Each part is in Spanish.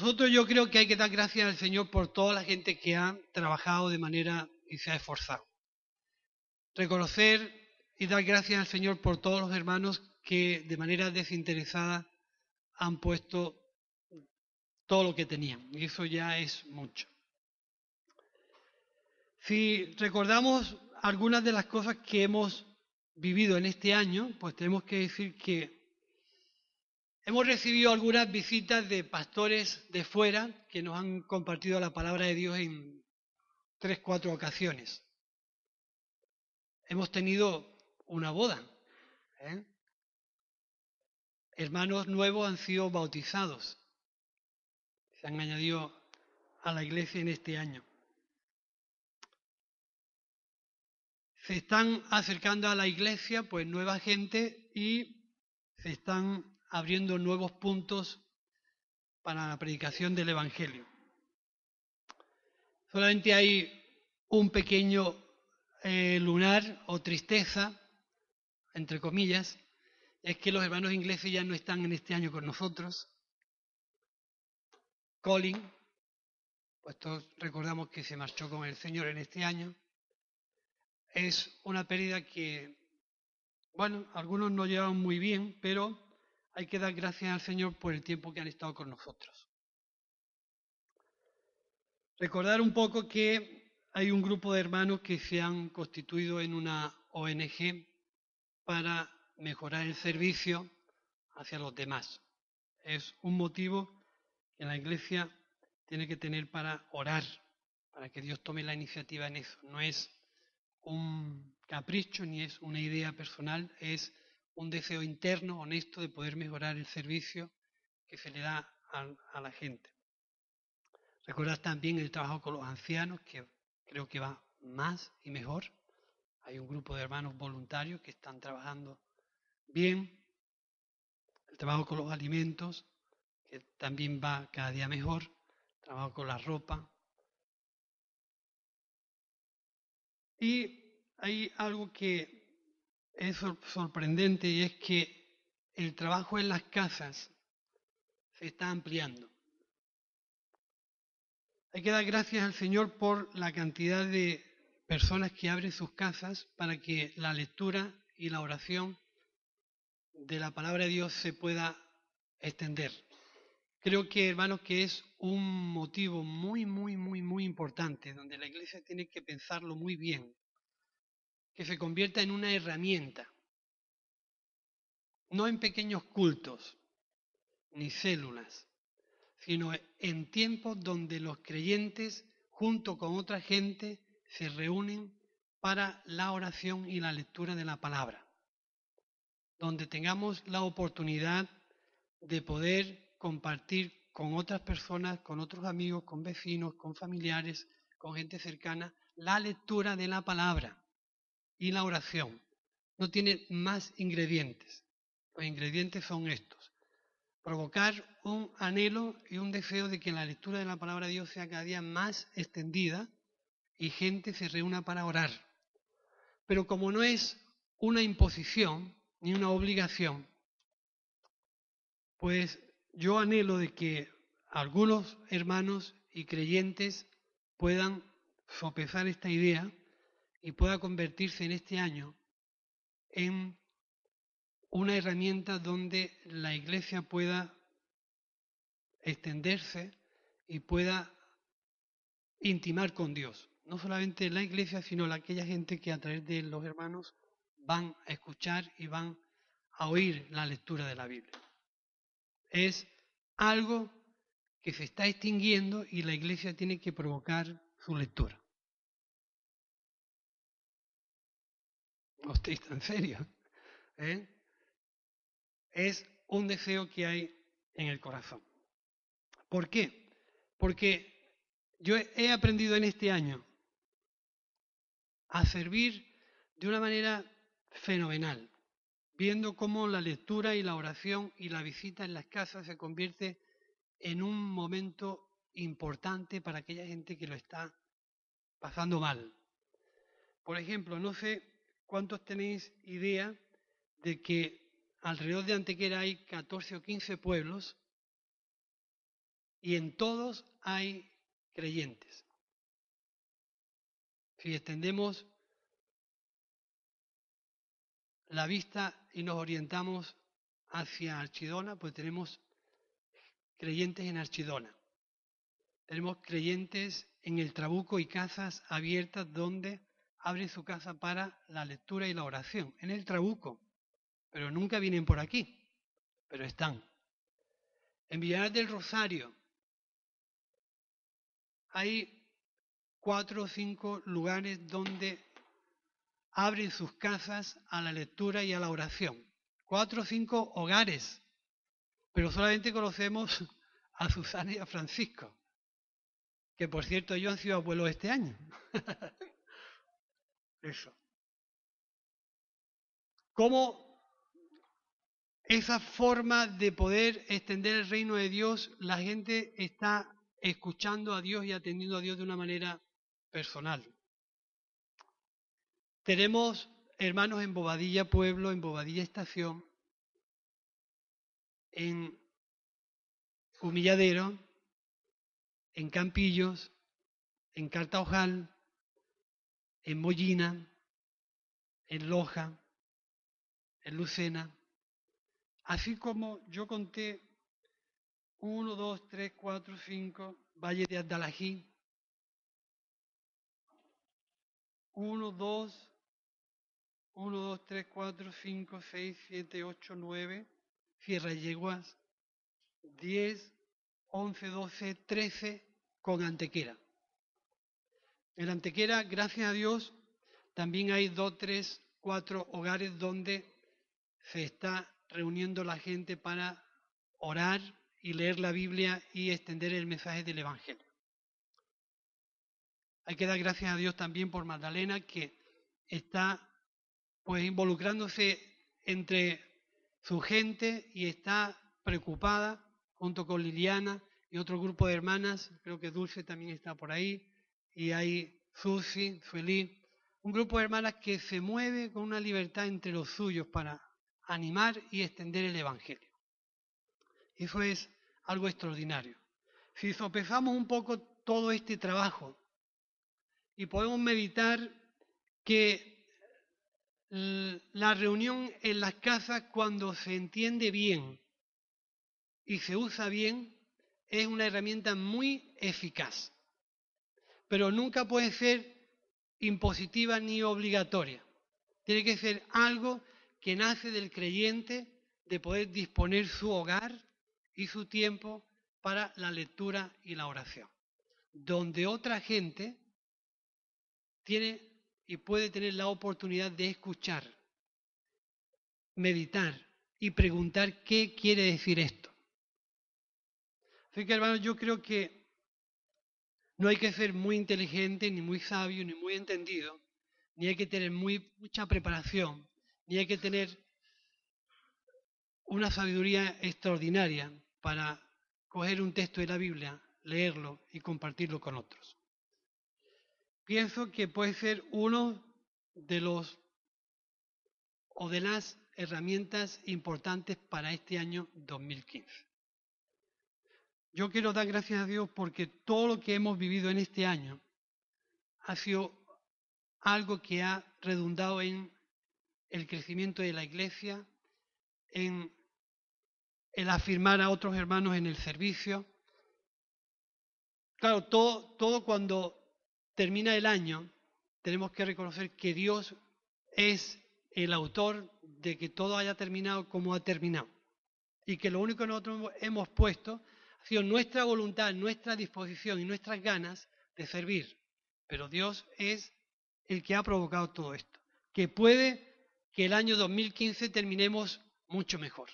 nosotros yo creo que hay que dar gracias al Señor por toda la gente que ha trabajado de manera y se ha esforzado. Reconocer y dar gracias al Señor por todos los hermanos que de manera desinteresada han puesto todo lo que tenían. Y eso ya es mucho. Si recordamos algunas de las cosas que hemos vivido en este año, pues tenemos que decir que hemos recibido algunas visitas de pastores de fuera que nos han compartido la palabra de Dios en tres, cuatro ocasiones. Hemos tenido una boda. ¿eh? Hermanos nuevos han sido bautizados. Se han añadido a la iglesia en este año. Se están acercando a la iglesia pues nueva gente y se están abriendo nuevos puntos para la predicación del Evangelio. Solamente hay un pequeño eh, lunar o tristeza, entre comillas, es que los hermanos ingleses ya no están en este año con nosotros. Colin, pues todos recordamos que se marchó con el Señor en este año. Es una pérdida que, bueno, algunos no llevan muy bien, pero hay que dar gracias al Señor por el tiempo que han estado con nosotros. Recordar un poco que hay un grupo de hermanos que se han constituido en una ONG para mejorar el servicio hacia los demás. Es un motivo que la Iglesia tiene que tener para orar, para que Dios tome la iniciativa en eso. No es un capricho ni es una idea personal, es un deseo interno, honesto, de poder mejorar el servicio que se le da a, la gente. Recordar también el trabajo con los ancianos, que creo que va más y mejor. Hay un grupo de hermanos voluntarios que están trabajando bien. El trabajo con los alimentos, que también va cada día mejor. El trabajo con la ropa. Y hay algo que es sorprendente y es que el trabajo en las casas se está ampliando. Hay que dar gracias al Señor por la cantidad de personas que abren sus casas para que la lectura y la oración de la palabra de Dios se pueda extender. Creo que, hermanos, que es un motivo muy, muy, muy, muy importante, donde la iglesia tiene que pensarlo muy bien, que se convierta en una herramienta, no en pequeños cultos ni células, sino en tiempos donde los creyentes, junto con otra gente, se reúnen para la oración y la lectura de la palabra. Donde tengamos la oportunidad de poder compartir con otras personas, con otros amigos, con vecinos, con familiares, con gente cercana, la lectura de la palabra y la oración. No tiene más ingredientes. Los ingredientes son estos. Provocar un anhelo y un deseo de que la lectura de la palabra de Dios sea cada día más extendida y gente se reúna para orar. Pero como no es una imposición, ni una obligación, pues yo anhelo de que algunos hermanos y creyentes puedan sopesar esta idea y pueda convertirse en este año en una herramienta donde la iglesia pueda extenderse y pueda intimar con Dios. No solamente la iglesia, sino aquella gente que a través de los hermanos van a escuchar y van a oír la lectura de la Biblia. Es algo que se está extinguiendo y la iglesia tiene que provocar su lectura. No tan serio. ¿eh? Es un deseo que hay en el corazón. ¿Por qué? Porque yo he aprendido en este año a servir de una manera fenomenal, viendo cómo la lectura y la oración y la visita en las casas se convierte en un momento importante para aquella gente que lo está pasando mal. Por ejemplo, no sé cuántos tenéis idea de que alrededor de Antequera hay 14 o 15 pueblos y en todos hay creyentes. Si extendemos la vista y nos orientamos hacia Archidona, pues tenemos creyentes en Archidona. Tenemos creyentes en el Trabuco y casas abiertas donde abren su casa para la lectura y la oración. En el Trabuco, pero nunca vienen por aquí, pero están. En Villar del Rosario hay cuatro o cinco lugares donde abren sus casas a la lectura y a la oración. Cuatro o cinco hogares, pero solamente conocemos a Susana y a Francisco, que por cierto ellos han sido abuelos este año. Eso. ¿Cómo esa forma de poder extender el reino de Dios, la gente está escuchando a Dios y atendiendo a Dios de una manera personal? Tenemos hermanos en Bobadilla Pueblo, en Bobadilla Estación, en Humilladero, en Campillos, en Cartaojal, en Mollina, en Loja, en Lucena, así como yo conté uno, dos, tres, cuatro, cinco, Valle de Andalají, uno, dos, 1, 2, 3, 4, 5, 6, 7, 8, 9, Sierra Yeguas, 10, 11, 12, 13 con Antequera. En Antequera, gracias a Dios, también hay 2, 3, 4 hogares donde se está reuniendo la gente para orar y leer la Biblia y extender el mensaje del Evangelio. Hay que dar gracias a Dios también por Magdalena que está pues involucrándose entre su gente y está preocupada junto con Liliana y otro grupo de hermanas, creo que Dulce también está por ahí, y hay Susi, Sueli, un grupo de hermanas que se mueve con una libertad entre los suyos para animar y extender el Evangelio. Eso es algo extraordinario. Si sopesamos un poco todo este trabajo y podemos meditar que la reunión en las casas cuando se entiende bien y se usa bien es una herramienta muy eficaz, pero nunca puede ser impositiva ni obligatoria. Tiene que ser algo que nace del creyente de poder disponer su hogar y su tiempo para la lectura y la oración, donde otra gente tiene y puede tener la oportunidad de escuchar, meditar y preguntar qué quiere decir esto. Así que hermanos, yo creo que no hay que ser muy inteligente, ni muy sabio, ni muy entendido, ni hay que tener muy, mucha preparación, ni hay que tener una sabiduría extraordinaria para coger un texto de la Biblia, leerlo y compartirlo con otros pienso que puede ser uno de los o de las herramientas importantes para este año 2015. Yo quiero dar gracias a Dios porque todo lo que hemos vivido en este año ha sido algo que ha redundado en el crecimiento de la iglesia, en el afirmar a otros hermanos en el servicio. Claro, todo, todo cuando termina el año, tenemos que reconocer que Dios es el autor de que todo haya terminado como ha terminado. Y que lo único que nosotros hemos puesto sido nuestra voluntad, nuestra disposición y nuestras ganas de servir. Pero Dios es el que ha provocado todo esto. Que puede que el año 2015 terminemos mucho mejor.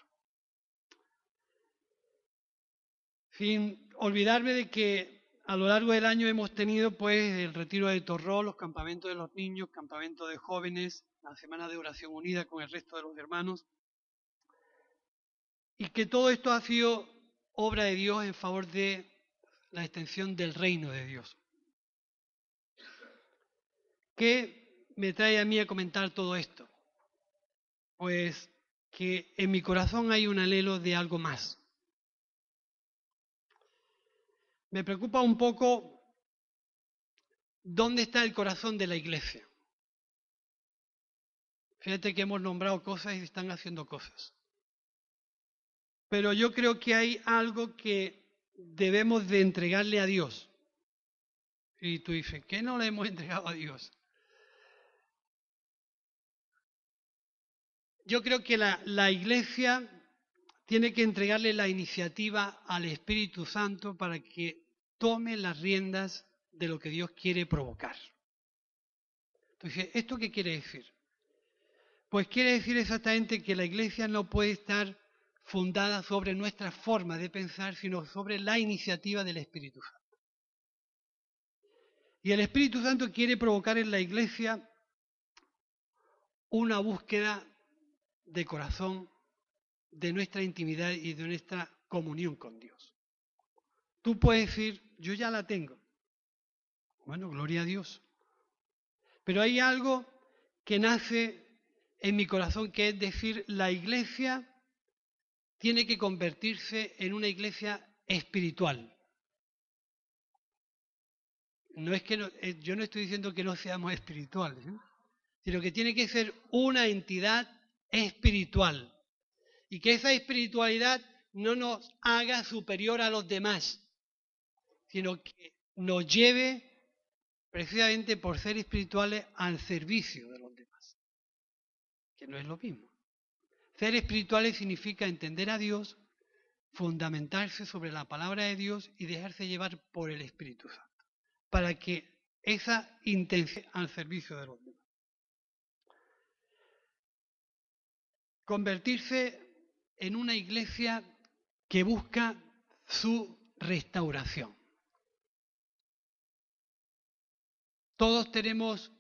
Sin olvidarme de que a lo largo del año hemos tenido pues el retiro de Torró, los campamentos de los niños, campamentos de jóvenes, la semana de oración unida con el resto de los hermanos. Y que todo esto ha sido obra de Dios en favor de la extensión del reino de Dios. ¿Qué me trae a mí a comentar todo esto? Pues que en mi corazón hay un anhelo de algo más. me preocupa un poco dónde está el corazón de la iglesia. Fíjate que hemos nombrado cosas y están haciendo cosas. Pero yo creo que hay algo que debemos de entregarle a Dios. Y tú dices, ¿qué no le hemos entregado a Dios? Yo creo que la, la iglesia tiene que entregarle la iniciativa al Espíritu Santo para que tome las riendas de lo que Dios quiere provocar. Entonces, ¿esto qué quiere decir? Pues quiere decir exactamente que la iglesia no puede estar fundada sobre nuestra forma de pensar, sino sobre la iniciativa del Espíritu Santo. Y el Espíritu Santo quiere provocar en la iglesia una búsqueda de corazón de nuestra intimidad y de nuestra comunión con Dios. Tú puedes decir, yo ya la tengo. Bueno, gloria a Dios. Pero hay algo que nace en mi corazón, que es decir, la iglesia tiene que convertirse en una iglesia espiritual. No es que eh, yo no estoy diciendo que no seamos espirituales, ¿eh? sino que tiene que ser una entidad espiritual y que esa espiritualidad no nos haga superior a los demás, sino que nos lleve precisamente por ser espirituales al servicio de los demás, que no es lo mismo. Ser espirituales significa entender a Dios, fundamentarse sobre la palabra de Dios y dejarse llevar por el Espíritu Santo, para que esa intención al servicio de los demás. Convertirse en una iglesia que busca su restauración. Todos tenemos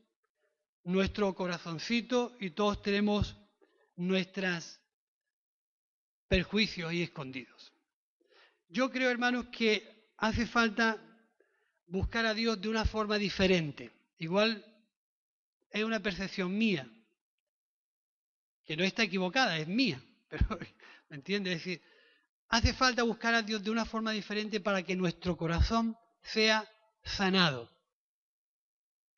nuestro corazoncito y todos tenemos nuestros perjuicios ahí escondidos. Yo creo, hermanos, que hace falta buscar a Dios de una forma diferente. Igual es una percepción mía, que no está equivocada, es mía, pero ¿Me entiendes? Es decir, hace falta buscar a Dios de una forma diferente para que nuestro corazón sea sanado.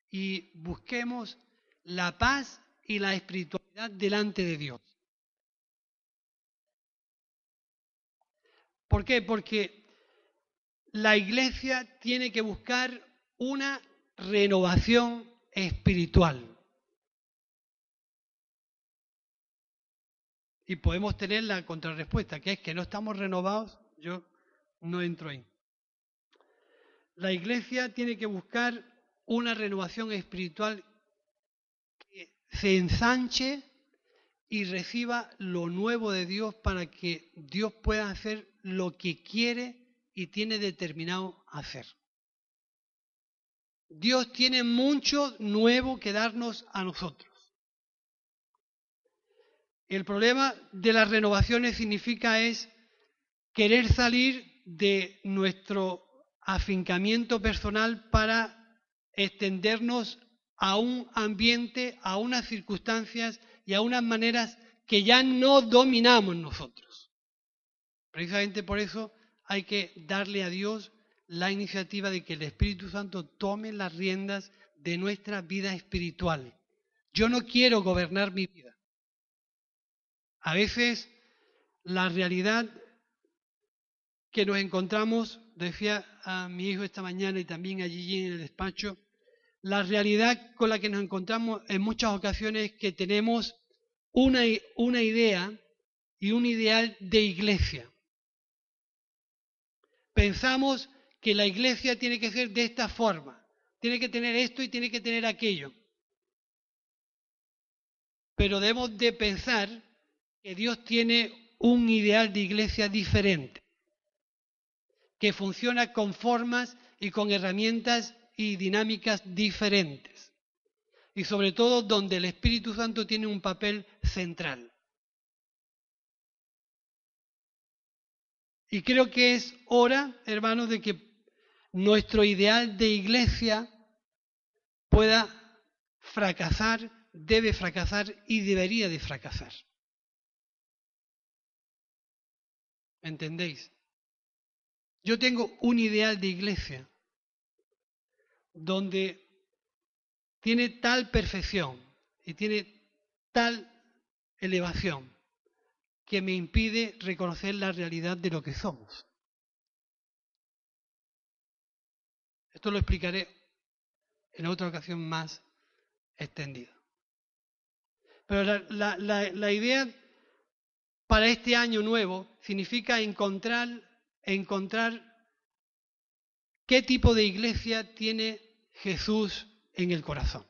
Y busquemos la paz y la espiritualidad delante de Dios. ¿Por qué? Porque la iglesia tiene que buscar una renovación espiritual. y podemos tener la contrarrespuesta, que es que no estamos renovados, yo no entro ahí. La iglesia tiene que buscar una renovación espiritual se ensanche y reciba lo nuevo de Dios para que Dios pueda hacer lo que quiere y tiene determinado hacer. Dios tiene mucho nuevo que darnos a nosotros. El problema de las renovaciones significa es querer salir de nuestro afincamiento personal para extendernos a un ambiente, a unas circunstancias y a unas maneras que ya no dominamos nosotros. Precisamente por eso hay que darle a Dios la iniciativa de que el Espíritu Santo tome las riendas de nuestra vida espiritual. Yo no quiero gobernar mi vida. A veces la realidad que nos encontramos, decía a mi hijo esta mañana y también allí en el despacho, la realidad con la que nos encontramos en muchas ocasiones es que tenemos una, una idea y un ideal de iglesia. Pensamos que la iglesia tiene que ser de esta forma, tiene que tener esto y tiene que tener aquello. Pero debemos de pensar que Dios tiene un ideal de iglesia diferente, que funciona con formas y con herramientas y dinámicas diferentes, y sobre todo donde el Espíritu Santo tiene un papel central. Y creo que es hora, hermanos, de que nuestro ideal de iglesia pueda fracasar, debe fracasar y debería de fracasar. ¿Entendéis? Yo tengo un ideal de iglesia donde tiene tal perfección y tiene tal elevación que me impide reconocer la realidad de lo que somos. Esto lo explicaré en otra ocasión más extendida. Pero la, la idea para este año nuevo significa encontrar, encontrar qué tipo de iglesia tiene Jesús en el corazón.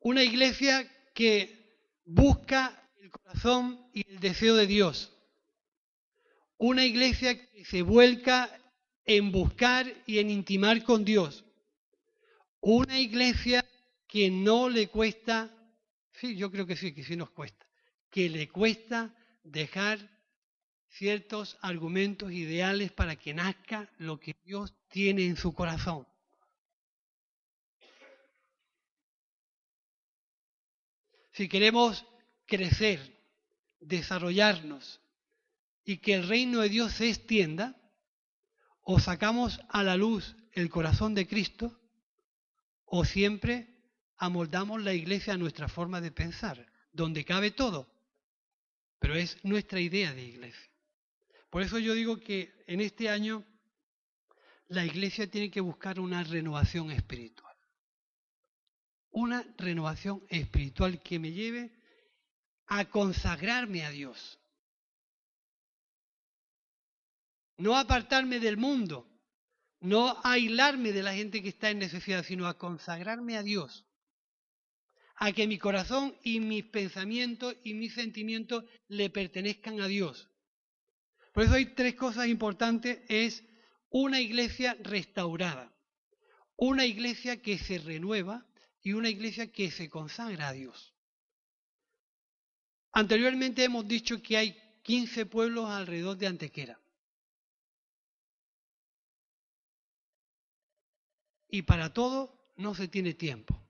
Una iglesia que busca el corazón y el deseo de Dios. Una iglesia que se vuelca en buscar y en intimar con Dios. Una iglesia que no le cuesta, sí, yo creo que sí, que sí nos cuesta, que le cuesta dejar ciertos argumentos ideales para que nazca lo que Dios tiene en su corazón. Si queremos crecer, desarrollarnos y que el reino de Dios se extienda, o sacamos a la luz el corazón de Cristo, o siempre amoldamos la iglesia a nuestra forma de pensar, donde cabe todo, pero es nuestra idea de iglesia. Por eso yo digo que en este año la iglesia tiene que buscar una renovación espiritual. Una renovación espiritual que me lleve a consagrarme a Dios. No apartarme del mundo, no aislarme de la gente que está en necesidad, sino a consagrarme a Dios. A que mi corazón y mis pensamientos y mis sentimientos le pertenezcan a Dios. Por eso hay tres cosas importantes. Es una iglesia restaurada, una iglesia que se renueva y una iglesia que se consagra a Dios. Anteriormente hemos dicho que hay 15 pueblos alrededor de Antequera. Y para todo no se tiene tiempo,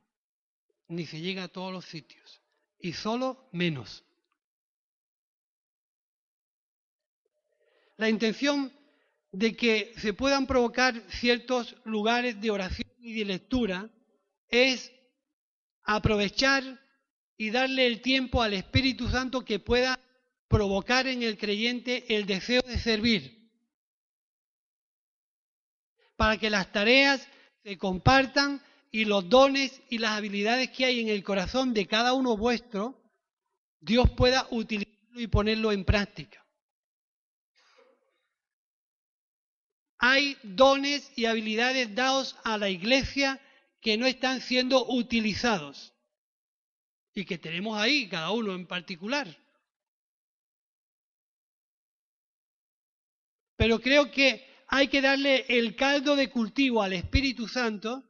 ni se llega a todos los sitios, y solo menos. La intención de que se puedan provocar ciertos lugares de oración y de lectura es aprovechar y darle el tiempo al Espíritu Santo que pueda provocar en el creyente el deseo de servir, para que las tareas se compartan y los dones y las habilidades que hay en el corazón de cada uno vuestro, Dios pueda utilizarlo y ponerlo en práctica. Hay dones y habilidades dados a la iglesia que no están siendo utilizados y que tenemos ahí, cada uno en particular. Pero creo que hay que darle el caldo de cultivo al Espíritu Santo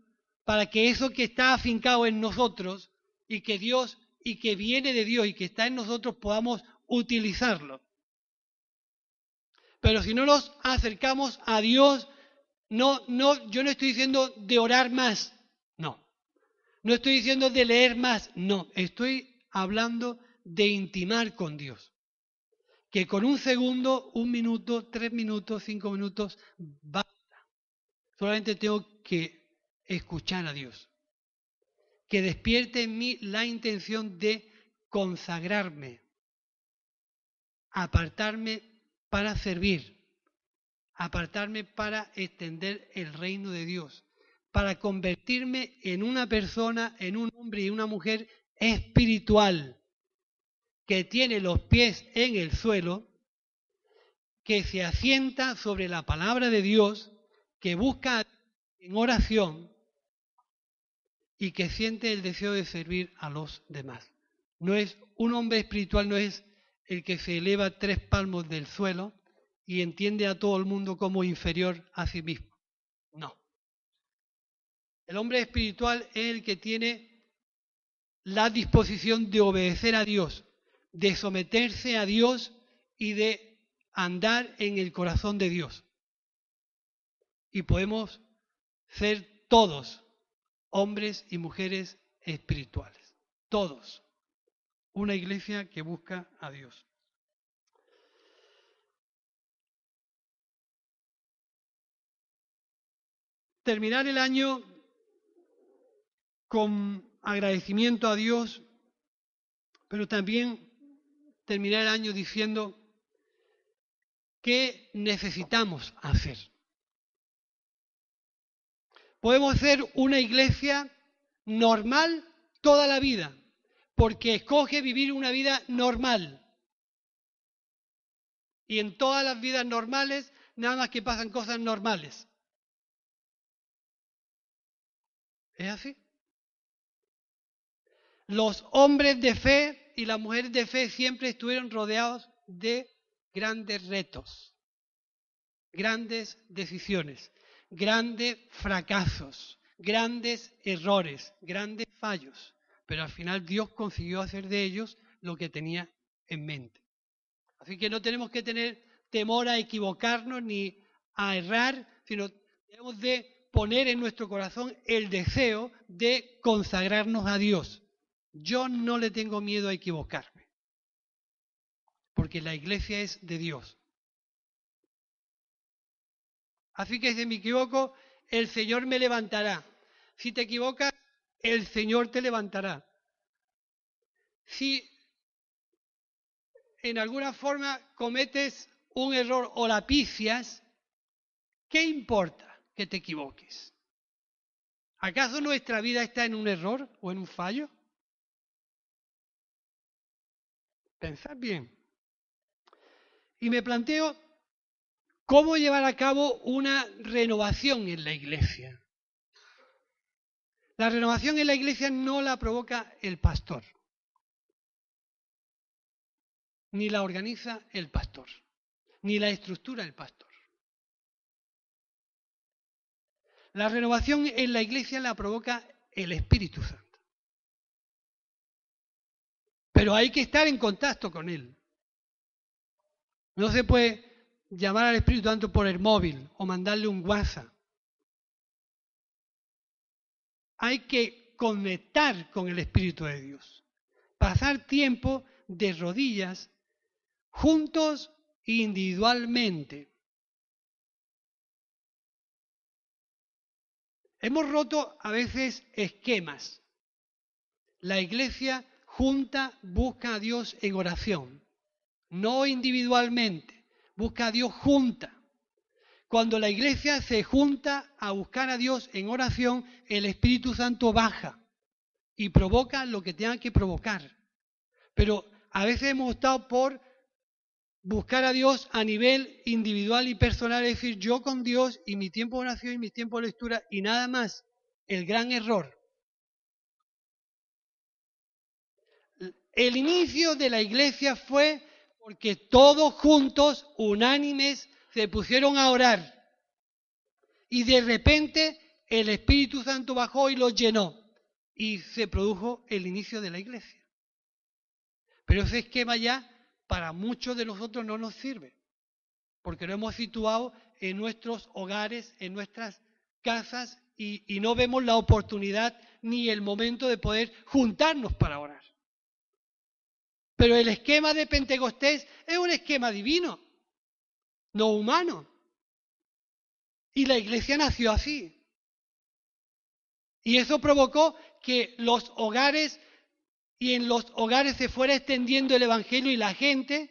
para que eso que está afincado en nosotros y que Dios y que viene de Dios y que está en nosotros podamos utilizarlo. Pero si no nos acercamos a Dios, no, no, yo no estoy diciendo de orar más, no. No estoy diciendo de leer más, no. Estoy hablando de intimar con Dios. Que con un segundo, un minuto, tres minutos, cinco minutos, basta. Solamente tengo que escuchar a Dios. Que despierte en mí la intención de consagrarme, apartarme para servir, apartarme para extender el reino de Dios, para convertirme en una persona, en un hombre y una mujer espiritual, que tiene los pies en el suelo, que se asienta sobre la palabra de Dios, que busca en oración y que siente el deseo de servir a los demás. No es un hombre espiritual, no es el que se eleva tres palmos del suelo y entiende a todo el mundo como inferior a sí mismo. No. El hombre espiritual es el que tiene la disposición de obedecer a Dios, de someterse a Dios y de andar en el corazón de Dios. Y podemos ser todos hombres y mujeres espirituales. Todos una iglesia que busca a Dios. Terminar el año con agradecimiento a Dios, pero también terminar el año diciendo qué necesitamos hacer. Podemos ser una iglesia normal toda la vida, porque escoge vivir una vida normal. Y en todas las vidas normales, nada más que pasan cosas normales. ¿Es así? Los hombres de fe y las mujeres de fe siempre estuvieron rodeados de grandes retos, grandes decisiones, grandes fracasos, grandes errores, grandes fallos. Pero al final Dios consiguió hacer de ellos lo que tenía en mente. Así que no tenemos que tener temor a equivocarnos ni a errar, sino tenemos de poner en nuestro corazón el deseo de consagrarnos a Dios. Yo no le tengo miedo a equivocarme porque la iglesia es de Dios. Así que si me equivoco, el Señor me levantará. Si te equivocas, el Señor te levantará. Si en alguna forma cometes un error o la picias, ¿qué importa que te equivoques? ¿Acaso nuestra vida está en un error o en un fallo? Pensad bien. Y me planteo cómo llevar a cabo una renovación en la iglesia. La renovación en la iglesia no la provoca el pastor, ni la organiza el pastor, ni la estructura el pastor. La renovación en la iglesia la provoca el Espíritu Santo. Pero hay que estar en contacto con Él. No se puede llamar al Espíritu Santo por el móvil o mandarle un WhatsApp. Hay que conectar con el Espíritu de Dios. Pasar tiempo de rodillas juntos e individualmente. Hemos roto a veces esquemas. La iglesia junta busca a Dios en oración no individualmente, busca a Dios junta. Cuando la iglesia se junta a buscar a Dios en oración, el Espíritu Santo baja y provoca lo que tenga que provocar. Pero a veces hemos optado por buscar a Dios a nivel individual y personal, es decir, yo con Dios y mi tiempo de oración y mi tiempo de lectura y nada más. El gran error. El inicio de la iglesia fue porque todos juntos, unánimes, se pusieron a orar. Y de repente el Espíritu Santo bajó y los llenó. Y se produjo el inicio de la iglesia. Pero ese esquema ya para muchos de nosotros no nos sirve. Porque lo hemos situado en nuestros hogares, en nuestras casas, y, y no vemos la oportunidad ni el momento de poder juntarnos para orar. Pero el esquema de Pentecostés es un esquema divino, no humano. Y la iglesia nació así. Y eso provocó que los hogares y en los hogares se fuera extendiendo el Evangelio y la gente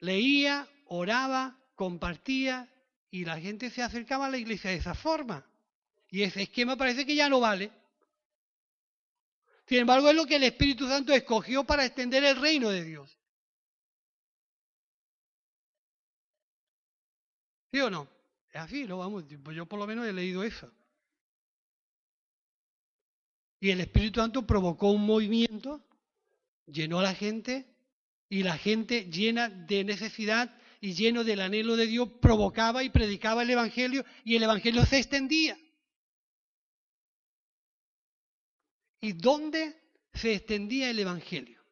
leía, oraba, compartía y la gente se acercaba a la iglesia de esa forma. Y ese esquema parece que ya no vale. Sin embargo, es lo que el Espíritu Santo escogió para extender el reino de Dios. ¿Sí o no? Es así, ¿no? Vamos, yo por lo menos he leído eso. Y el Espíritu Santo provocó un movimiento, llenó a la gente, y la gente llena de necesidad y lleno del anhelo de Dios provocaba y predicaba el Evangelio y el Evangelio se extendía. ¿Y dónde se extendía el Evangelio?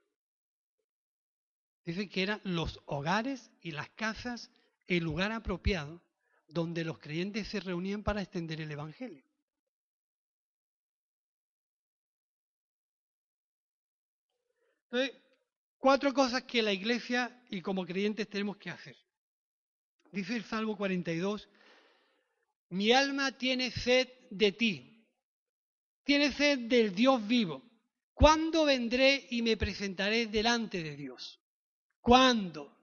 Dice que eran los hogares y las casas el lugar apropiado donde los creyentes se reunían para extender el Evangelio. Entonces, cuatro cosas que la iglesia y como creyentes tenemos que hacer. Dice el Salmo 42, Mi alma tiene sed de ti, tiene sed del Dios vivo. ¿Cuándo vendré y me presentaré delante de Dios? ¿Cuándo?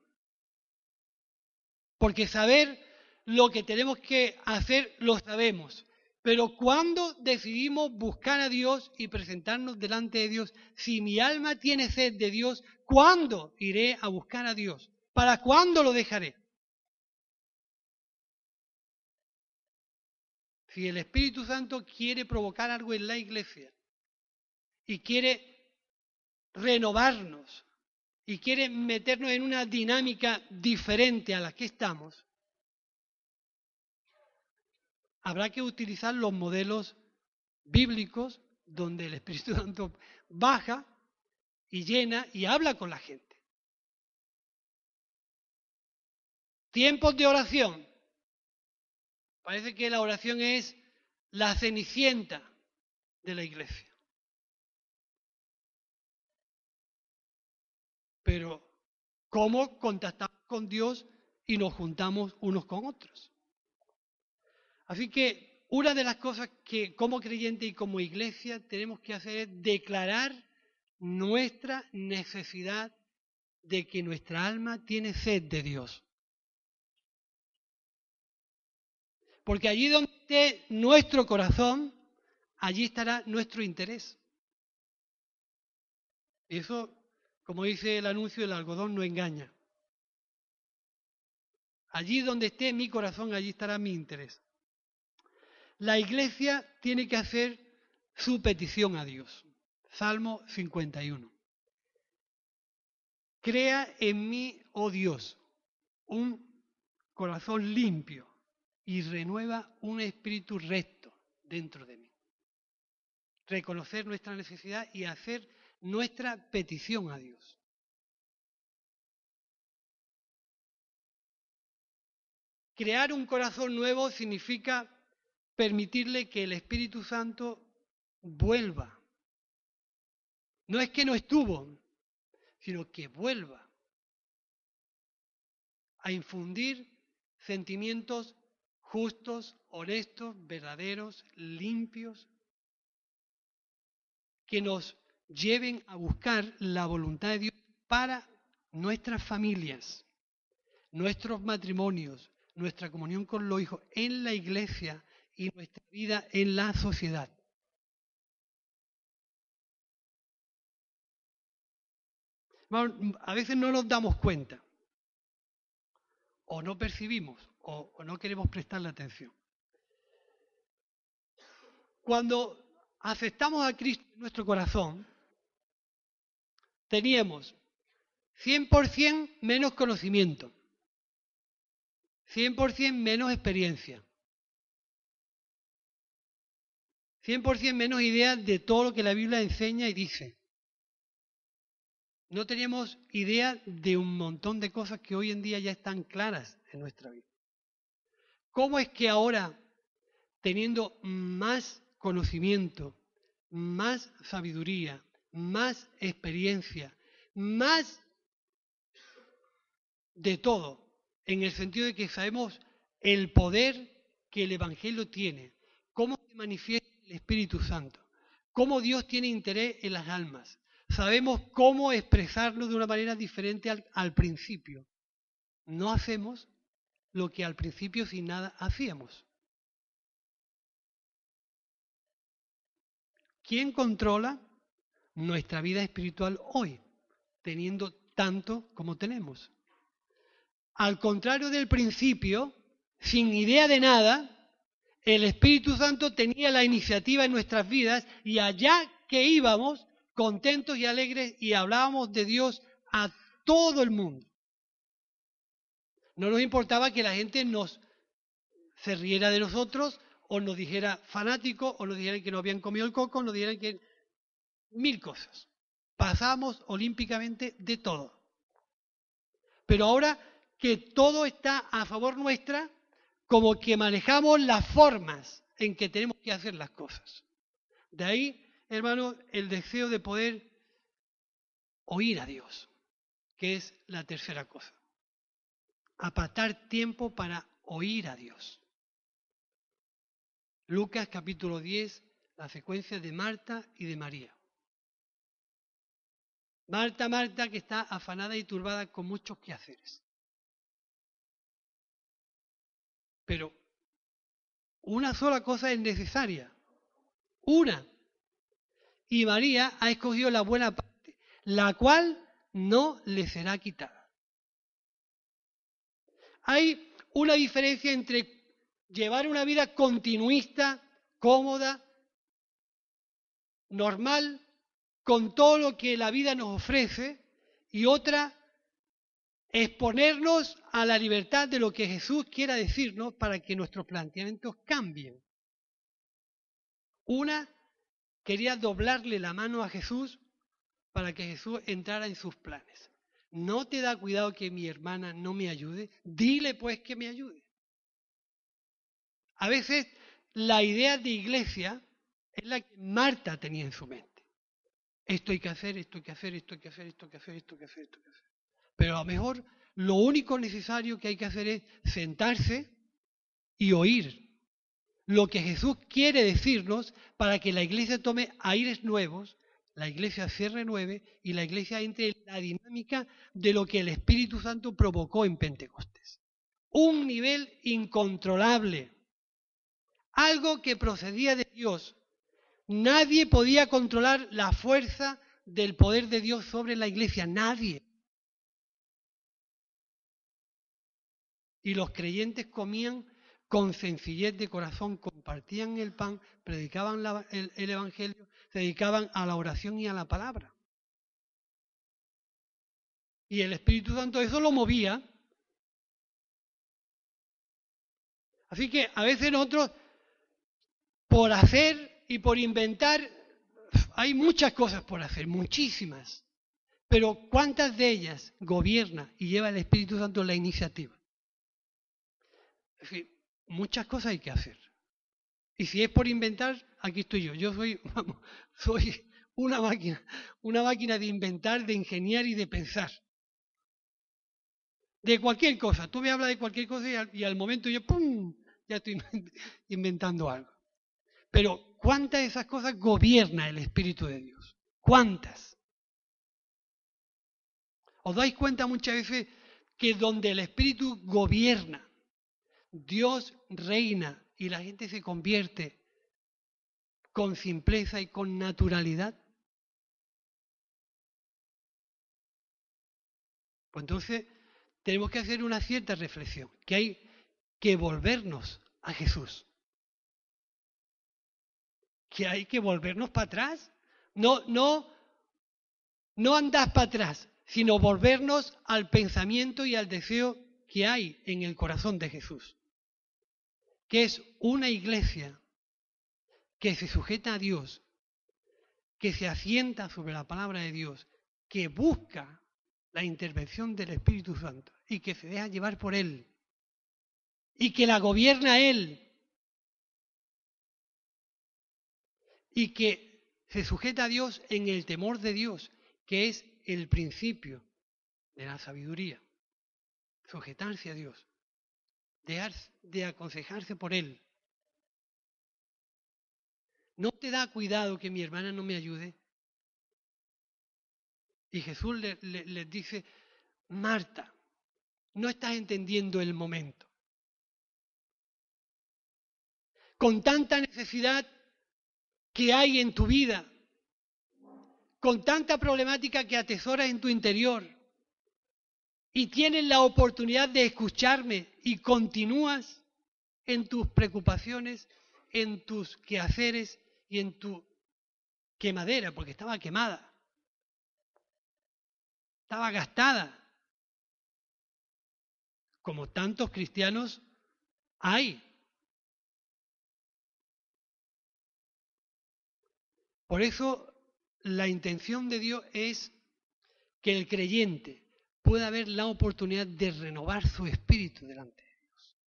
Porque saber lo que tenemos que hacer lo sabemos. Pero ¿cuándo decidimos buscar a Dios y presentarnos delante de Dios? Si mi alma tiene sed de Dios, ¿cuándo iré a buscar a Dios? ¿Para cuándo lo dejaré? Si el Espíritu Santo quiere provocar algo en la iglesia y quiere renovarnos y quiere meternos en una dinámica diferente a la que estamos, habrá que utilizar los modelos bíblicos donde el Espíritu Santo baja y llena y habla con la gente. Tiempos de oración. Parece que la oración es la cenicienta de la iglesia. Pero, ¿cómo contactamos con Dios y nos juntamos unos con otros? Así que una de las cosas que como creyente y como iglesia tenemos que hacer es declarar nuestra necesidad de que nuestra alma tiene sed de Dios. Porque allí donde esté nuestro corazón, allí estará nuestro interés. Eso, como dice el anuncio, el algodón no engaña. Allí donde esté mi corazón, allí estará mi interés. La iglesia tiene que hacer su petición a Dios. Salmo 51. Crea en mí, oh Dios, un corazón limpio y renueva un espíritu recto dentro de mí. Reconocer nuestra necesidad y hacer nuestra petición a Dios. Crear un corazón nuevo significa permitirle que el Espíritu Santo vuelva. No es que no estuvo, sino que vuelva a infundir sentimientos justos, honestos, verdaderos, limpios, que nos lleven a buscar la voluntad de Dios para nuestras familias, nuestros matrimonios, nuestra comunión con los hijos en la iglesia y nuestra vida en la sociedad. A veces no nos damos cuenta o no percibimos o, no queremos prestarle atención. Cuando aceptamos a Cristo en nuestro corazón, teníamos 100% menos conocimiento, 100% menos experiencia, 100% menos idea de todo lo que la Biblia enseña y dice. No teníamos idea de un montón de cosas que hoy en día ya están claras en nuestra vida. ¿Cómo es que ahora, teniendo más conocimiento, más sabiduría, más experiencia, más de todo, en el sentido de que sabemos el poder que el Evangelio tiene, cómo se manifiesta el Espíritu Santo, cómo Dios tiene interés en las almas. Sabemos cómo expresarlo de una manera diferente al, principio. No hacemos lo que al principio sin nada hacíamos. ¿Quién controla nuestra vida espiritual hoy, teniendo tanto como tenemos? Al contrario del principio, sin idea de nada, el Espíritu Santo tenía la iniciativa en nuestras vidas y allá que íbamos, contentos y alegres, y hablábamos de Dios a todo el mundo. No nos importaba que la gente nos se riera de nosotros o nos dijera fanático o nos dijeran que no habían comido el coco, o nos dijeran que mil cosas. Pasamos olímpicamente de todo. Pero ahora que todo está a favor nuestra, como que manejamos las formas en que tenemos que hacer las cosas. De ahí, hermano, el deseo de poder oír a Dios, que es la tercera cosa apartar tiempo para oír a Dios. Lucas capítulo 10, la secuencia de Marta y de María. Marta, Marta, que está afanada y turbada con muchos quehaceres. Pero una sola cosa es necesaria. Una. Y María ha escogido la buena parte, la cual no le será quitada. Hay una diferencia entre llevar una vida continuista, cómoda, normal, con todo lo que la vida nos ofrece, y otra, exponernos a la libertad de lo que Jesús quiera decirnos para que nuestros planteamientos cambien. Una quería doblarle la mano a Jesús para que Jesús entrara en sus planes. ¿No te da cuidado que mi hermana no me ayude? Dile pues que me ayude. A veces la idea de iglesia es la que Marta tenía en su mente. Esto hay que hacer, esto hay que hacer, esto hay que hacer, esto hay que hacer, esto hay que hacer, esto hay que hacer. Pero a lo mejor lo único necesario que hay que hacer es sentarse y oír lo que Jesús quiere decirnos para que la iglesia tome aires nuevos, la iglesia se renueve y la iglesia entre en la dinámica de lo que el Espíritu Santo provocó en Pentecostés. Un nivel incontrolable, algo que procedía de Dios. Nadie podía controlar la fuerza del poder de Dios sobre la iglesia, nadie. Y los creyentes comían con sencillez de corazón, compartían el pan, predicaban el, el Evangelio, se dedicaban a la oración y a la palabra. Y el Espíritu Santo eso lo movía. Así que a veces nosotros, por hacer y por inventar, hay muchas cosas por hacer, muchísimas. Pero ¿cuántas de ellas gobierna y lleva el Espíritu Santo la iniciativa? En fin, muchas cosas hay que hacer. Y si es por inventar, aquí estoy yo. Yo soy, vamos, una máquina, una máquina de inventar, de ingeniar y de pensar. De cualquier cosa. Tú me hablas de cualquier cosa y al, y al momento yo, ¡pum!, ya estoy inventando algo. Pero ¿cuántas de esas cosas gobierna el Espíritu de Dios? ¿Cuántas? ¿Os dais cuenta muchas veces que donde el Espíritu gobierna, Dios reina y la gente se convierte con simpleza y con naturalidad? Pues entonces tenemos que hacer una cierta reflexión, que hay que volvernos a Jesús. Que hay que volvernos para atrás. No, no, no andar para atrás, sino volvernos al pensamiento y al deseo que hay en el corazón de Jesús que es una iglesia que se sujeta a Dios, que se asienta sobre la palabra de Dios, que busca la intervención del Espíritu Santo y que se deja llevar por Él y que la gobierna Él y que se sujeta a Dios en el temor de Dios, que es el principio de la sabiduría, sujetarse a Dios de aconsejarse por él. ¿No te da cuidado que mi hermana no me ayude? Y Jesús les le, dice, Marta, no estás entendiendo el momento. Con tanta necesidad que hay en tu vida, con tanta problemática que atesoras en tu interior, y tienes la oportunidad de escucharme y continúas en tus preocupaciones, en tus quehaceres y en tu quemadera, porque estaba quemada, estaba gastada, como tantos cristianos hay. Por eso la intención de Dios es que el creyente pueda haber la oportunidad de renovar su espíritu delante de Dios.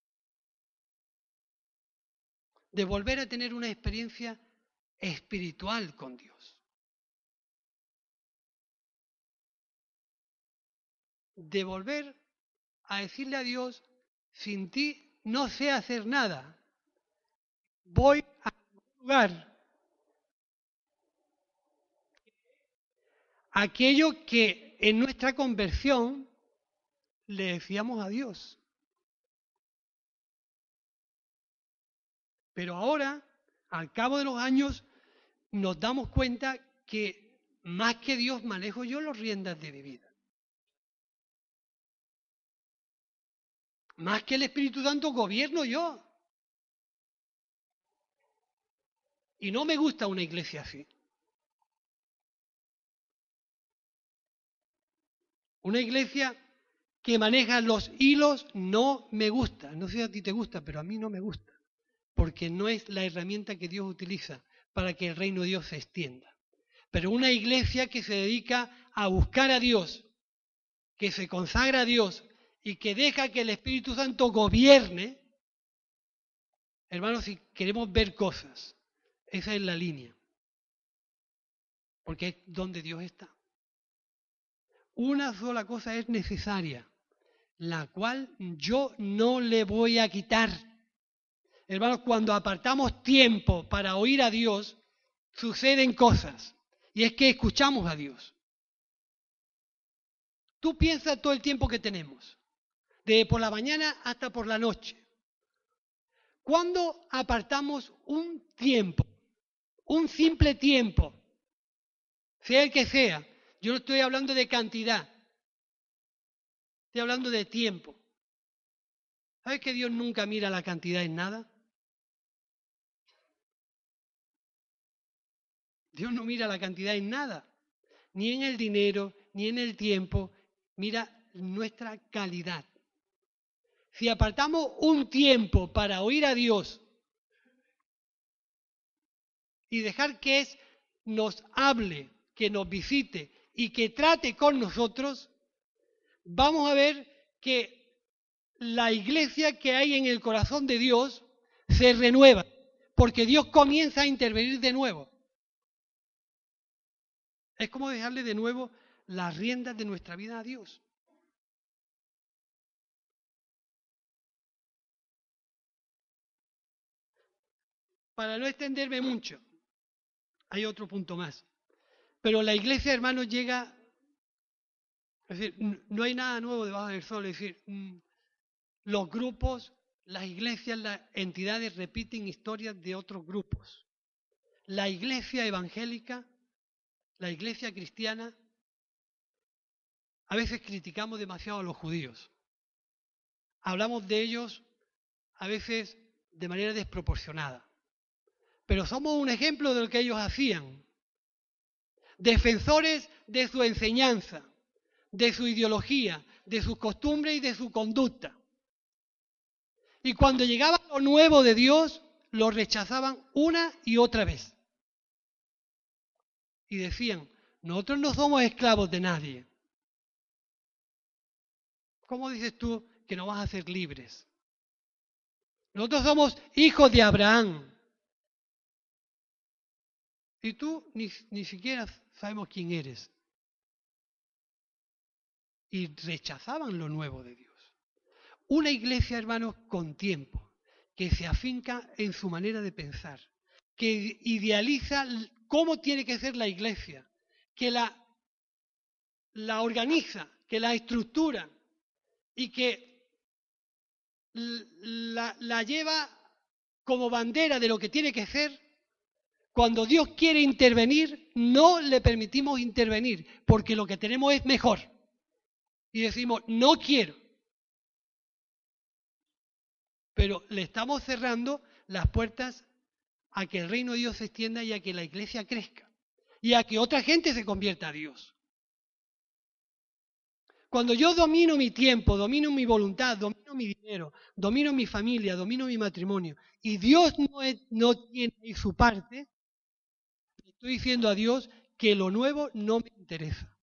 De volver a tener una experiencia espiritual con Dios. De volver a decirle a Dios, sin ti no sé hacer nada. voy a un lugar. Aquello que en nuestra conversión le decíamos a Dios. Pero ahora, al cabo de los años, nos damos cuenta que más que Dios manejo yo las riendas de mi vida. Más que el Espíritu Santo gobierno yo. Y no me gusta una iglesia así. Una iglesia que maneja los hilos no me gusta. No sé si a ti te gusta, pero a mí no me gusta. Porque no es la herramienta que Dios utiliza para que el reino de Dios se extienda. Pero una iglesia que se dedica a buscar a Dios, que se consagra a Dios y que deja que el Espíritu Santo gobierne, hermanos, si queremos ver cosas, esa es la línea. Porque es donde Dios está. Una sola cosa es necesaria, la cual yo no le voy a quitar. Hermanos, cuando apartamos tiempo para oír a Dios, suceden cosas. Y es que escuchamos a Dios. Tú piensas todo el tiempo que tenemos, de por la mañana hasta por la noche. ¿Cuándo apartamos un tiempo un simple tiempo, sea el que sea. Yo no estoy hablando de cantidad, estoy hablando de tiempo. ¿Sabes que Dios nunca mira la cantidad en nada? Dios no mira la cantidad en nada, ni en el dinero, ni en el tiempo, mira nuestra calidad. Si apartamos un tiempo para oír a Dios y dejar que es, nos hable, que nos visite y que trate con nosotros, vamos a ver que la iglesia que hay en el corazón de Dios se renueva, porque Dios comienza a intervenir de nuevo. Es como dejarle de nuevo las riendas de nuestra vida a Dios. Para no extenderme mucho, hay otro punto más. Pero la iglesia, hermanos, llega, es decir, no hay nada nuevo debajo del sol, es decir, mm, los grupos, las iglesias, las entidades repiten historias de otros grupos. La iglesia evangélica, la iglesia cristiana, a veces criticamos demasiado a los judíos. Hablamos de ellos a veces de manera desproporcionada. Pero somos un ejemplo de lo que ellos hacían. Defensores de su enseñanza, de su ideología, de sus costumbres y de su conducta. Y cuando llegaba lo nuevo de Dios, lo rechazaban una y otra vez. Y decían, nosotros no somos esclavos de nadie. ¿Cómo dices tú que no vas a ser libres? Nosotros somos hijos de Abraham. Y tú ni, siquiera sabemos quién eres. Y rechazaban lo nuevo de Dios. Una iglesia, hermanos, con tiempo, que se afinca en su manera de pensar, que idealiza cómo tiene que ser la iglesia, que la, la organiza, que la estructura y que la, la lleva como bandera de lo que tiene que ser, cuando Dios quiere intervenir, no le permitimos intervenir, porque lo que tenemos es mejor. Y decimos, no quiero. Pero le estamos cerrando las puertas a que el reino de Dios se extienda y a que la iglesia crezca. Y a que otra gente se convierta a Dios. Cuando yo domino mi tiempo, domino mi voluntad, domino mi dinero, domino mi familia, domino mi matrimonio, y Dios no, no tiene su parte, estoy diciendo a Dios que lo nuevo no me interesa,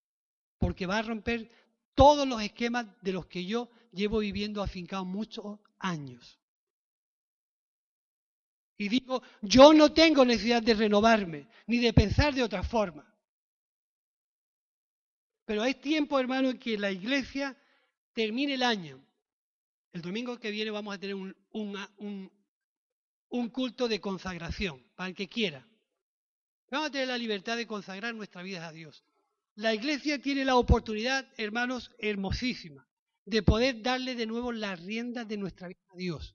porque va a romper todos los esquemas de los que yo llevo viviendo afincado muchos años. Y digo, yo no tengo necesidad de renovarme, ni de pensar de otra forma. Pero es tiempo, hermano, que la iglesia termine el año. El domingo que viene vamos a tener un, un culto de consagración, para el que quiera. Vamos a tener la libertad de consagrar nuestra vida a Dios. La iglesia tiene la oportunidad, hermanos, hermosísima, de poder darle de nuevo las riendas de nuestra vida a Dios.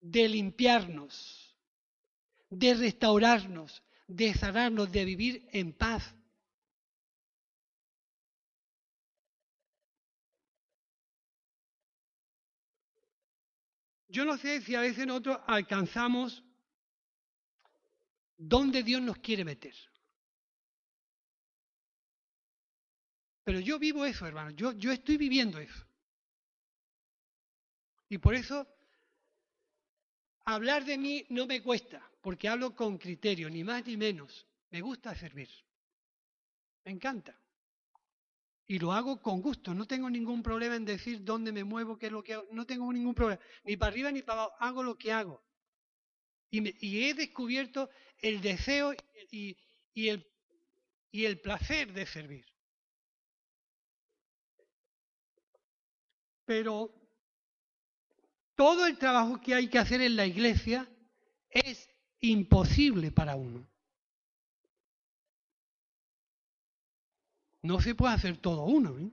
De limpiarnos, de restaurarnos, de sanarnos, de vivir en paz. Yo no sé si a veces nosotros alcanzamos dónde Dios nos quiere meter. Pero yo vivo eso, hermano. Yo, yo estoy viviendo eso. Y por eso hablar de mí no me cuesta, porque hablo con criterio, ni más ni menos. Me gusta servir. Me encanta. Y lo hago con gusto. No tengo ningún problema en decir dónde me muevo, qué es lo que hago. No tengo ningún problema. Ni para arriba ni para abajo. Hago lo que hago. Y, he descubierto el deseo y, el, y el placer de servir. Pero todo el trabajo que hay que hacer en la iglesia es imposible para uno. No se puede hacer todo uno. ¿eh?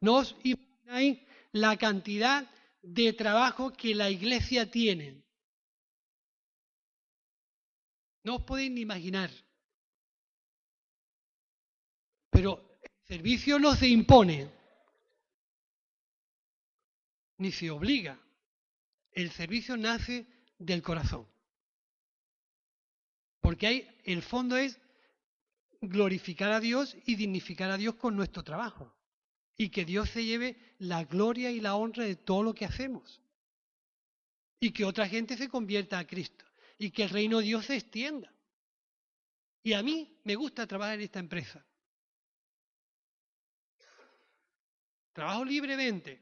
No os imagináis la cantidad de trabajo que la iglesia tiene. No os podéis ni imaginar. Pero el servicio no se impone, ni se obliga. El servicio nace del corazón. Porque hay, el fondo es glorificar a Dios y dignificar a Dios con nuestro trabajo y que Dios se lleve la gloria y la honra de todo lo que hacemos. Y que otra gente se convierta a Cristo y que el reino de Dios se extienda. Y a mí me gusta trabajar en esta empresa. Trabajo libremente.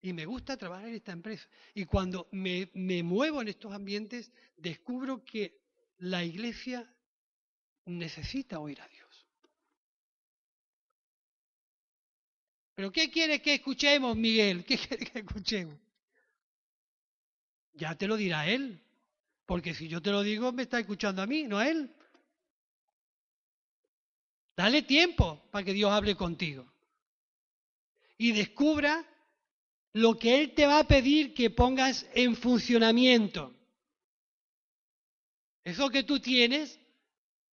Y me gusta trabajar en esta empresa. Y cuando me, me muevo en estos ambientes, descubro que la iglesia necesita oír a Dios. ¿Pero qué quiere que escuchemos, Miguel? ¿Qué quiere que escuchemos? Ya te lo dirá él. Porque si yo te lo digo, me está escuchando a mí, no a él. Dale tiempo para que Dios hable contigo. Y descubra lo que Él te va a pedir que pongas en funcionamiento. Eso que tú tienes,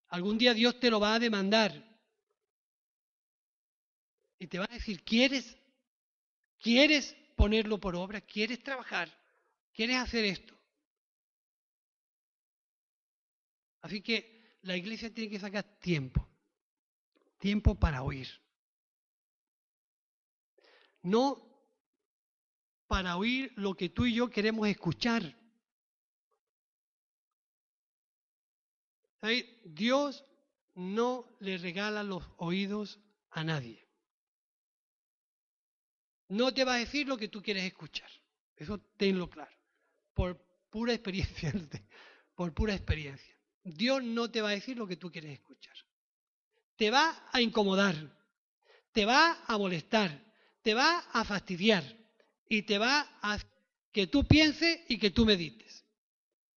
algún día Dios te lo va a demandar. Y te va a decir, ¿quieres? ¿Quieres ponerlo por obra? ¿Quieres trabajar? ¿Quieres hacer esto? Así que la iglesia tiene que sacar tiempo, tiempo para oír. No para oír lo que tú y yo queremos escuchar. Dios no le regala los oídos a nadie no te va a decir lo que tú quieres escuchar. Eso tenlo claro. Por pura experiencia, por pura experiencia. Dios no te va a decir lo que tú quieres escuchar. Te va a incomodar, te va a molestar, te va a fastidiar y te va a que tú pienses y que tú medites.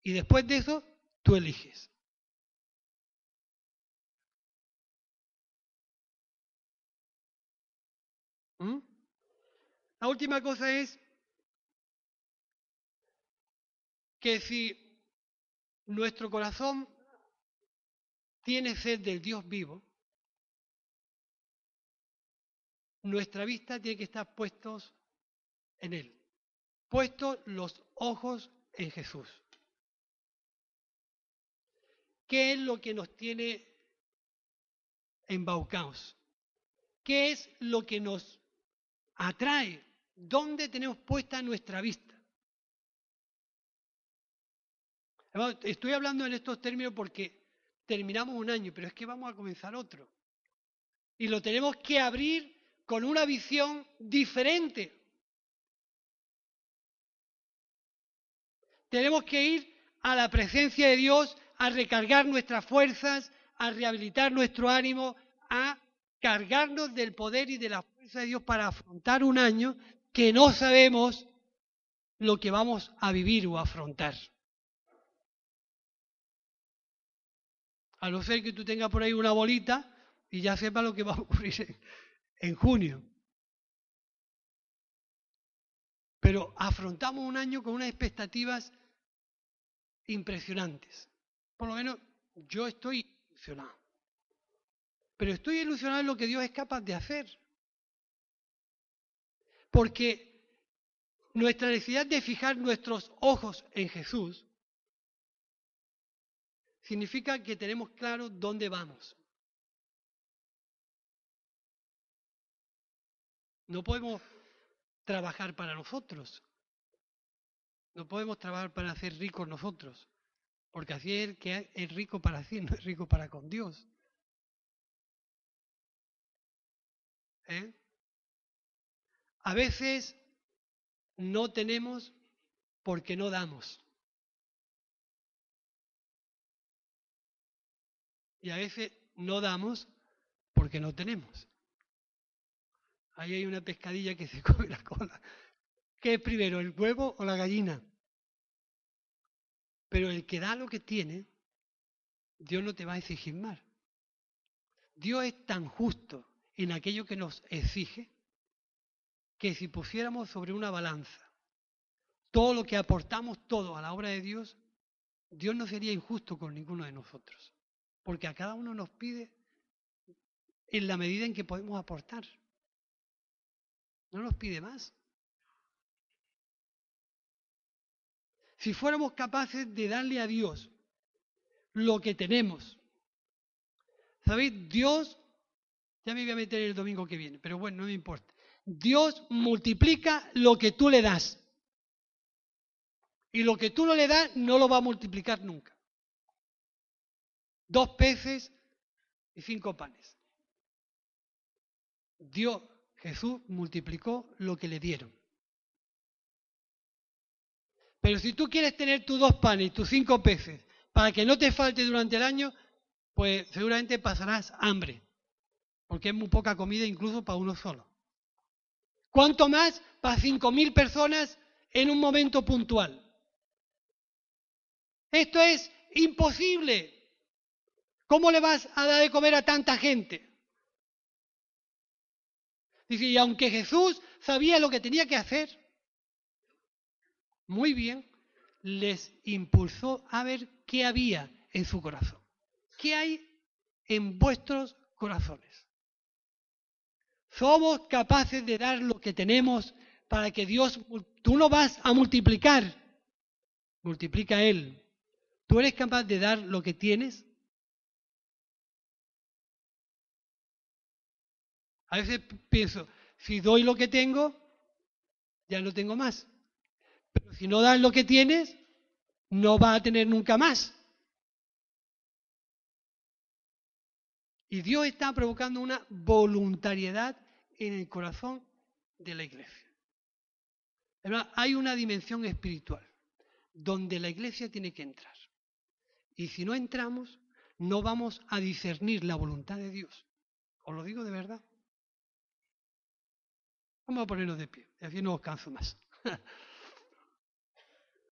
Y después de eso, tú eliges. ¿Mm? La última cosa es que si nuestro corazón tiene sed del Dios vivo, nuestra vista tiene que estar puestos en Él, puestos los ojos en Jesús. ¿Qué es lo que nos tiene embaucados? ¿Qué es lo que nos atrae ¿Dónde tenemos puesta nuestra vista? Estoy hablando en estos términos porque terminamos un año, pero es que vamos a comenzar otro. Y lo tenemos que abrir con una visión diferente. Tenemos que ir a la presencia de Dios, a recargar nuestras fuerzas, a rehabilitar nuestro ánimo, a cargarnos del poder y de la fuerza de Dios para afrontar un año que no sabemos lo que vamos a vivir o afrontar. A no ser que tú tengas por ahí una bolita y ya sepas lo que va a ocurrir en junio. Pero afrontamos un año con unas expectativas impresionantes. Por lo menos yo estoy ilusionado. Pero estoy ilusionado en lo que Dios es capaz de hacer. Porque nuestra necesidad de fijar nuestros ojos en Jesús significa que tenemos claro dónde vamos. No podemos trabajar para nosotros. No podemos trabajar para hacer ricos nosotros. Porque así es el que es rico para sí, no es rico para con Dios. ¿Eh? A veces no tenemos porque no damos. Y a veces no damos porque no tenemos. Ahí hay una pescadilla que se come la cola. ¿Qué es primero, el huevo o la gallina? Pero el que da lo que tiene, Dios no te va a exigir más. Dios es tan justo en aquello que nos exige que si pusiéramos sobre una balanza todo lo que aportamos todo a la obra de Dios, Dios no sería injusto con ninguno de nosotros, porque a cada uno nos pide en la medida en que podemos aportar. No nos pide más. Si fuéramos capaces de darle a Dios lo que tenemos, ¿sabéis? Dios, ya me voy a meter el domingo que viene, pero bueno, no me importa. Dios multiplica lo que tú le das. Y lo que tú no le das no lo va a multiplicar nunca. Dos peces y cinco panes. Dios, Jesús, multiplicó lo que le dieron. Pero si tú quieres tener tus dos panes y tus cinco peces para que no te falte durante el año, pues seguramente pasarás hambre. Porque es muy poca comida incluso para uno solo. ¿Cuánto más para cinco mil personas en un momento puntual? Esto es imposible. ¿Cómo le vas a dar de comer a tanta gente? Dice, y aunque Jesús sabía lo que tenía que hacer, muy bien, les impulsó a ver qué había en su corazón. ¿Qué hay en vuestros corazones? Somos capaces de dar lo que tenemos para que Dios, tú no vas a multiplicar, multiplica Él. ¿Tú eres capaz de dar lo que tienes? A veces pienso, si doy lo que tengo, ya no tengo más. Pero si no das lo que tienes, no vas a tener nunca más. Y Dios está provocando una voluntariedad en el corazón de la iglesia. hay una dimensión espiritual donde la iglesia tiene que entrar. Y si no entramos, no vamos a discernir la voluntad de Dios. Os lo digo de verdad. Vamos a ponernos de pie, así no os canso más.